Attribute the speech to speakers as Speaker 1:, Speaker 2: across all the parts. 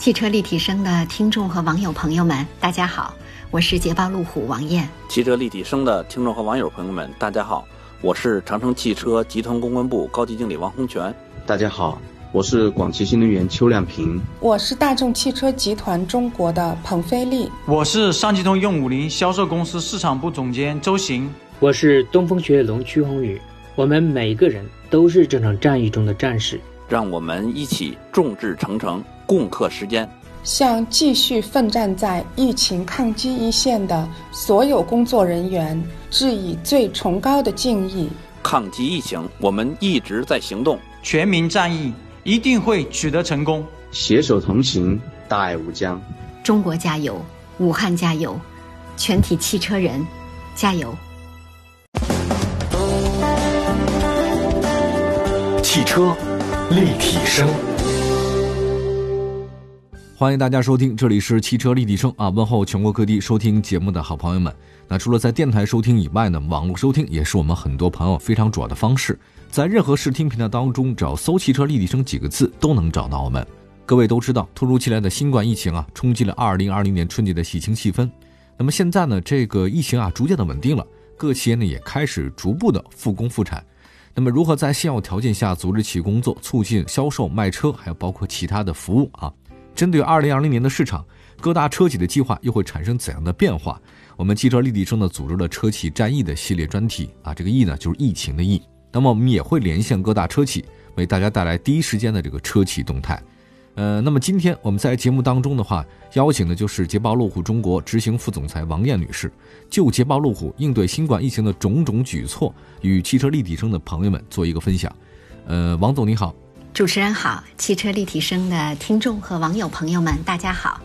Speaker 1: 汽车立体声的听众和网友朋友们，大家好，我是捷豹路虎王艳。
Speaker 2: 汽车立体声的听众和网友朋友们，大家好，我是长城汽车集团公关部高级经理王洪全。
Speaker 3: 大家好，我是广汽新能源邱亮平。
Speaker 4: 我是大众汽车集团中国的彭飞利。
Speaker 5: 我是上汽通用五菱销售公司市场部总监周行。
Speaker 6: 我是东风雪铁龙曲宏宇。我们每个人都是这场战役中的战士。
Speaker 2: 让我们一起众志成城，共克时间，
Speaker 4: 向继续奋战在疫情抗击一线的所有工作人员致以最崇高的敬意。
Speaker 2: 抗击疫情，我们一直在行动，
Speaker 5: 全民战役一定会取得成功。
Speaker 3: 携手同行，大爱无疆。
Speaker 1: 中国加油，武汉加油，全体汽车人加油！
Speaker 7: 汽车。立体声，
Speaker 8: 欢迎大家收听，这里是汽车立体声啊！问候全国各地收听节目的好朋友们。那除了在电台收听以外呢，网络收听也是我们很多朋友非常主要的方式。在任何视听平台当中，只要搜“汽车立体声”几个字，都能找到我们。各位都知道，突如其来的新冠疫情啊，冲击了2020年春节的喜庆气氛。那么现在呢，这个疫情啊，逐渐的稳定了，各企业呢也开始逐步的复工复产。那么，如何在现有条件下组织起工作，促进销售卖车，还有包括其他的服务啊？针对二零二零年的市场，各大车企的计划又会产生怎样的变化？我们汽车立体声呢组织了车企战役的系列专题啊，这个疫呢就是疫情的疫。那么我们也会连线各大车企，为大家带来第一时间的这个车企动态。呃，那么今天我们在节目当中的话，邀请的就是捷豹路虎中国执行副总裁王艳女士，就捷豹路虎应对新冠疫情的种种举措，与汽车立体声的朋友们做一个分享。呃，王总你好，
Speaker 1: 主持人好，汽车立体声的听众和网友朋友们大家好。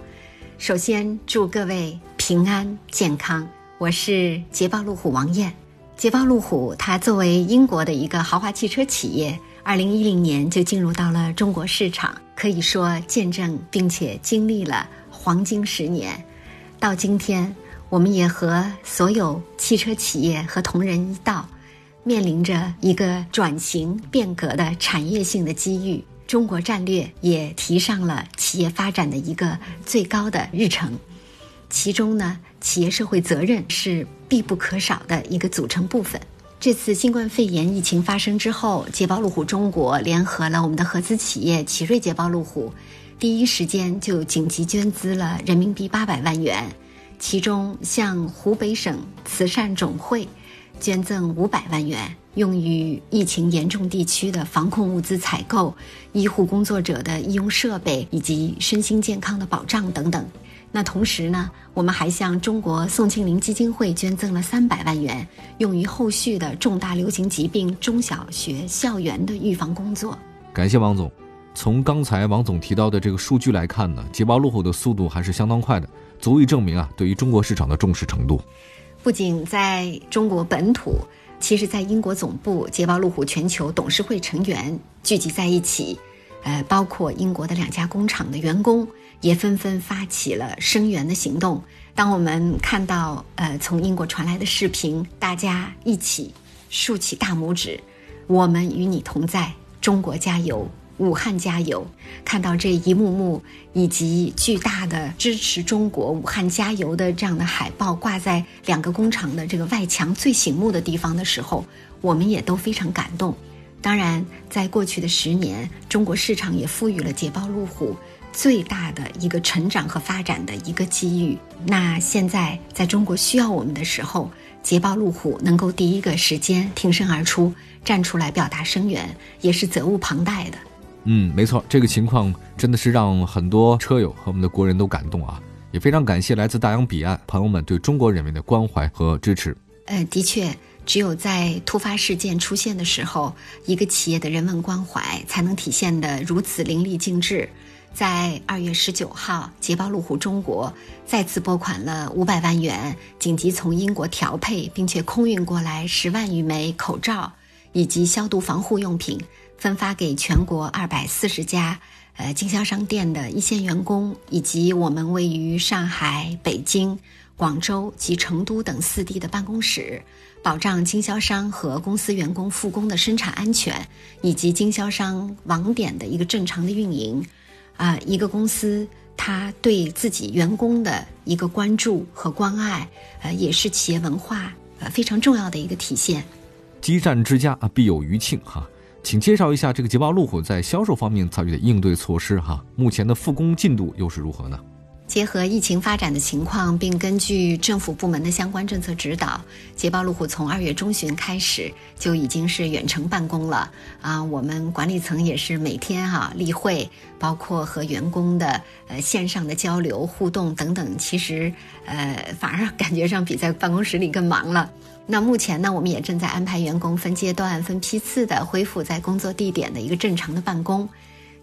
Speaker 1: 首先祝各位平安健康。我是捷豹路虎王艳。捷豹路虎它作为英国的一个豪华汽车企业。二零一零年就进入到了中国市场，可以说见证并且经历了黄金十年。到今天，我们也和所有汽车企业和同仁一道，面临着一个转型变革的产业性的机遇。中国战略也提上了企业发展的一个最高的日程，其中呢，企业社会责任是必不可少的一个组成部分。这次新冠肺炎疫情发生之后，捷豹路虎中国联合了我们的合资企业奇瑞捷豹路虎，第一时间就紧急捐资了人民币八百万元，其中向湖北省慈善总会捐赠五百万元，用于疫情严重地区的防控物资采购、医护工作者的医用设备以及身心健康的保障等等。那同时呢，我们还向中国宋庆龄基金会捐赠了三百万元，用于后续的重大流行疾病中小学校园的预防工作。
Speaker 8: 感谢王总。从刚才王总提到的这个数据来看呢，捷豹路虎的速度还是相当快的，足以证明啊对于中国市场的重视程度。
Speaker 1: 不仅在中国本土，其实在英国总部，捷豹路虎全球董事会成员聚集在一起，呃，包括英国的两家工厂的员工。也纷纷发起了声援的行动。当我们看到呃从英国传来的视频，大家一起竖起大拇指，我们与你同在，中国加油，武汉加油！看到这一幕幕以及巨大的支持中国武汉加油的这样的海报挂在两个工厂的这个外墙最醒目的地方的时候，我们也都非常感动。当然，在过去的十年，中国市场也赋予了捷豹路虎。最大的一个成长和发展的一个机遇。那现在在中国需要我们的时候，捷豹路虎能够第一个时间挺身而出，站出来表达声援，也是责无旁贷的。
Speaker 8: 嗯，没错，这个情况真的是让很多车友和我们的国人都感动啊！也非常感谢来自大洋彼岸朋友们对中国人民的关怀和支持。
Speaker 1: 呃，的确，只有在突发事件出现的时候，一个企业的人文关怀才能体现得如此淋漓尽致。在二月十九号，捷豹路虎中国再次拨款了五百万元，紧急从英国调配并且空运过来十万余枚口罩以及消毒防护用品，分发给全国二百四十家呃经销商店的一线员工，以及我们位于上海、北京、广州及成都等四地的办公室，保障经销商和公司员工复工的生产安全，以及经销商网点的一个正常的运营。啊，一个公司他对自己员工的一个关注和关爱，呃，也是企业文化呃非常重要的一个体现。
Speaker 8: 激战之家，必有余庆哈。请介绍一下这个捷豹路虎在销售方面采取的应对措施哈。目前的复工进度又是如何呢？
Speaker 1: 结合疫情发展的情况，并根据政府部门的相关政策指导，捷豹路虎从二月中旬开始就已经是远程办公了啊。我们管理层也是每天哈例会，包括和员工的呃线上的交流互动等等，其实呃反而感觉上比在办公室里更忙了。那目前呢，我们也正在安排员工分阶段、分批次的恢复在工作地点的一个正常的办公。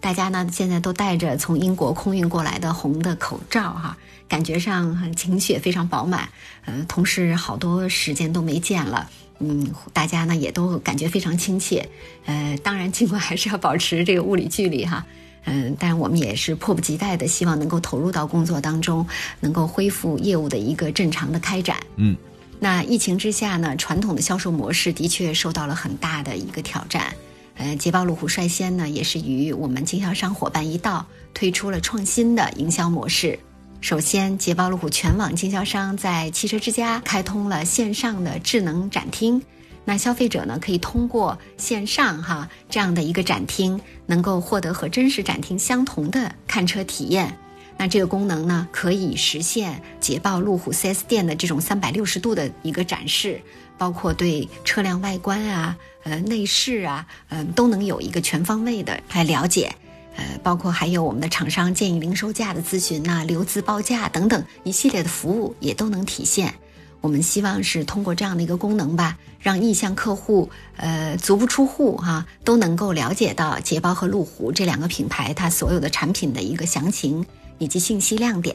Speaker 1: 大家呢现在都戴着从英国空运过来的红的口罩哈，感觉上情绪也非常饱满。嗯，同事好多时间都没见了，嗯，大家呢也都感觉非常亲切。呃，当然尽管还是要保持这个物理距离哈，嗯，但我们也是迫不及待的希望能够投入到工作当中，能够恢复业务的一个正常的开展。
Speaker 8: 嗯。
Speaker 1: 那疫情之下呢，传统的销售模式的确受到了很大的一个挑战。呃，捷豹路虎率先呢，也是与我们经销商伙伴一道推出了创新的营销模式。首先，捷豹路虎全网经销商在汽车之家开通了线上的智能展厅，那消费者呢可以通过线上哈这样的一个展厅，能够获得和真实展厅相同的看车体验。那这个功能呢，可以实现捷豹路虎 4S 店的这种三百六十度的一个展示，包括对车辆外观啊、呃内饰啊，嗯，都能有一个全方位的来了解。呃，包括还有我们的厂商建议零售价的咨询呐、留资报价等等一系列的服务也都能体现。我们希望是通过这样的一个功能吧，让意向客户呃足不出户哈都能够了解到捷豹和路虎这两个品牌它所有的产品的一个详情。以及信息亮点，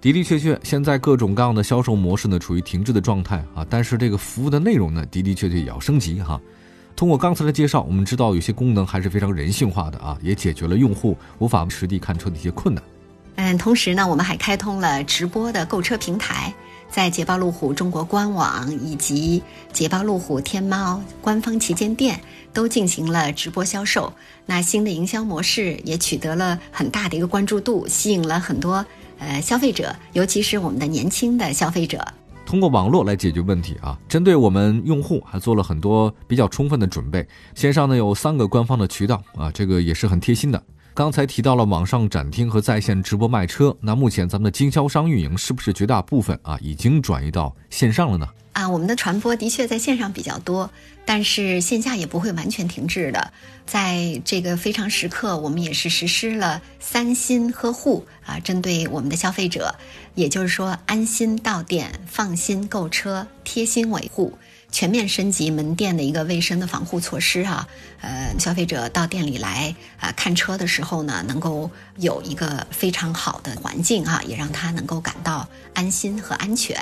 Speaker 8: 的的确确，现在各种各样的销售模式呢处于停滞的状态啊，但是这个服务的内容呢的的确确也要升级哈。通过刚才的介绍，我们知道有些功能还是非常人性化的啊，也解决了用户无法实地看车的一些困难。
Speaker 1: 嗯，同时呢，我们还开通了直播的购车平台。在捷豹路虎中国官网以及捷豹路虎天猫官方旗舰店都进行了直播销售。那新的营销模式也取得了很大的一个关注度，吸引了很多呃消费者，尤其是我们的年轻的消费者。
Speaker 8: 通过网络来解决问题啊，针对我们用户还做了很多比较充分的准备。线上呢有三个官方的渠道啊，这个也是很贴心的。刚才提到了网上展厅和在线直播卖车，那目前咱们的经销商运营是不是绝大部分啊已经转移到线上了呢？
Speaker 1: 啊，我们的传播的确在线上比较多，但是线下也不会完全停滞的。在这个非常时刻，我们也是实施了三心呵护啊，针对我们的消费者，也就是说安心到店、放心购车、贴心维护。全面升级门店的一个卫生的防护措施哈，呃，消费者到店里来啊看车的时候呢，能够有一个非常好的环境哈，也让他能够感到安心和安全。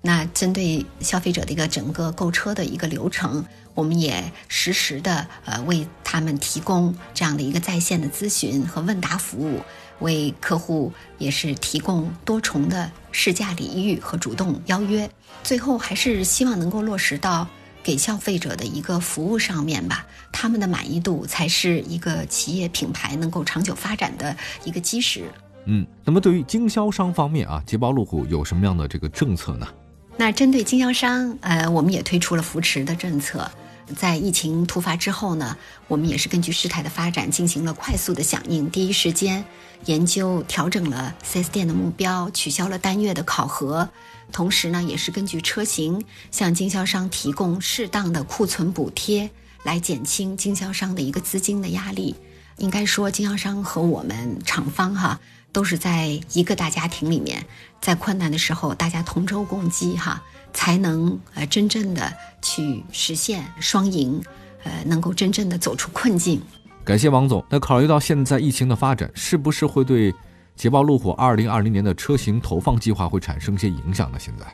Speaker 1: 那针对消费者的一个整个购车的一个流程，我们也实时的呃为他们提供这样的一个在线的咨询和问答服务。为客户也是提供多重的试驾礼遇和主动邀约，最后还是希望能够落实到给消费者的一个服务上面吧，他们的满意度才是一个企业品牌能够长久发展的一个基石。
Speaker 8: 嗯，那么对于经销商方面啊，捷豹路虎有什么样的这个政策呢？
Speaker 1: 那针对经销商，呃，我们也推出了扶持的政策。在疫情突发之后呢，我们也是根据事态的发展进行了快速的响应，第一时间研究调整了 4S 店的目标，取消了单月的考核，同时呢，也是根据车型向经销商提供适当的库存补贴，来减轻经销商的一个资金的压力。应该说，经销商和我们厂方哈都是在一个大家庭里面，在困难的时候大家同舟共济哈。才能呃真正的去实现双赢，呃，能够真正的走出困境。
Speaker 8: 感谢王总。那考虑到现在疫情的发展，是不是会对捷豹路虎二零二零年的车型投放计划会产生一些影响呢？现在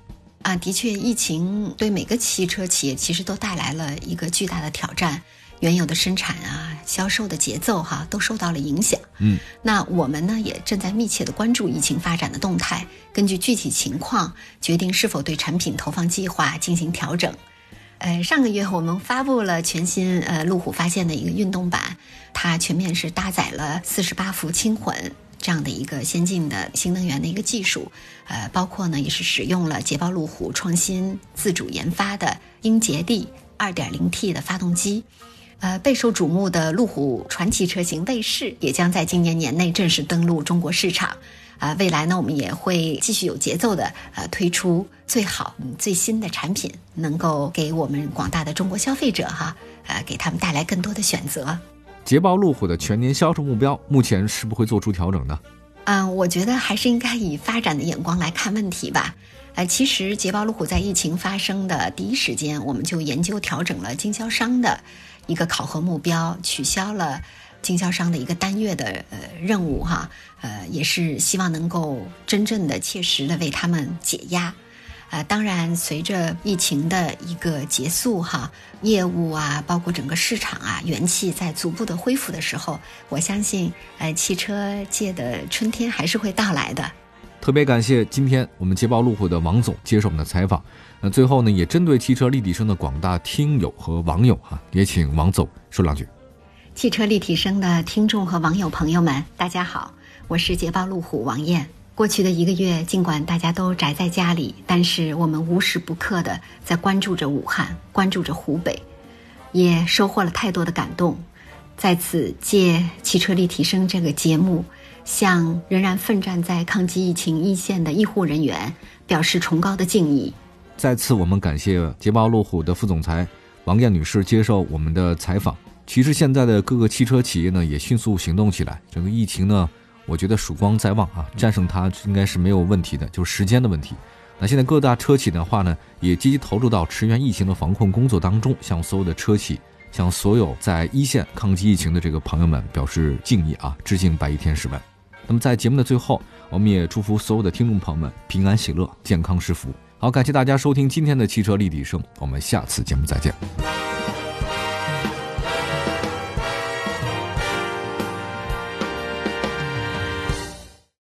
Speaker 1: 啊，的确，疫情对每个汽车企业其实都带来了一个巨大的挑战。原有的生产啊、销售的节奏哈都受到了影响。
Speaker 8: 嗯，
Speaker 1: 那我们呢也正在密切的关注疫情发展的动态，根据具体情况决定是否对产品投放计划进行调整。呃，上个月我们发布了全新呃路虎发现的一个运动版，它全面是搭载了四十八伏轻混这样的一个先进的新能源的一个技术，呃，包括呢也是使用了捷豹路虎创新自主研发的英杰 D 2.0T 的发动机。呃，备受瞩目的路虎传奇车型卫士也将在今年年内正式登陆中国市场。啊，未来呢，我们也会继续有节奏的呃推出最好、最新的产品，能够给我们广大的中国消费者哈，呃，给他们带来更多的选择。
Speaker 8: 捷豹路虎的全年销售目标目前是不会做出调整的。
Speaker 1: 嗯，我觉得还是应该以发展的眼光来看问题吧。呃，其实捷豹路虎在疫情发生的第一时间，我们就研究调整了经销商的一个考核目标，取消了。经销商的一个单月的呃任务哈，呃也是希望能够真正的切实的为他们解压，呃当然随着疫情的一个结束哈，业务啊包括整个市场啊元气在逐步的恢复的时候，我相信呃汽车界的春天还是会到来的。
Speaker 8: 特别感谢今天我们捷豹路虎的王总接受我们的采访，那最后呢也针对汽车立体声的广大听友和网友哈，也请王总说两句。
Speaker 1: 汽车立体声的听众和网友朋友们，大家好，我是捷豹路虎王艳。过去的一个月，尽管大家都宅在家里，但是我们无时不刻的在关注着武汉，关注着湖北，也收获了太多的感动。在此借汽车立体声这个节目，向仍然奋战在抗击疫情一线的医护人员表示崇高的敬意。
Speaker 8: 再次，我们感谢捷豹路虎的副总裁王艳女士接受我们的采访。其实现在的各个汽车企业呢，也迅速行动起来。整个疫情呢，我觉得曙光在望啊，战胜它应该是没有问题的，就是时间的问题。那现在各大车企的话呢，也积极投入到驰援疫情的防控工作当中，向所有的车企，向所有在一线抗击疫情的这个朋友们表示敬意啊，致敬白衣天使们。那么在节目的最后，我们也祝福所有的听众朋友们平安喜乐、健康是福。好，感谢大家收听今天的汽车立体声，我们下次节目再见。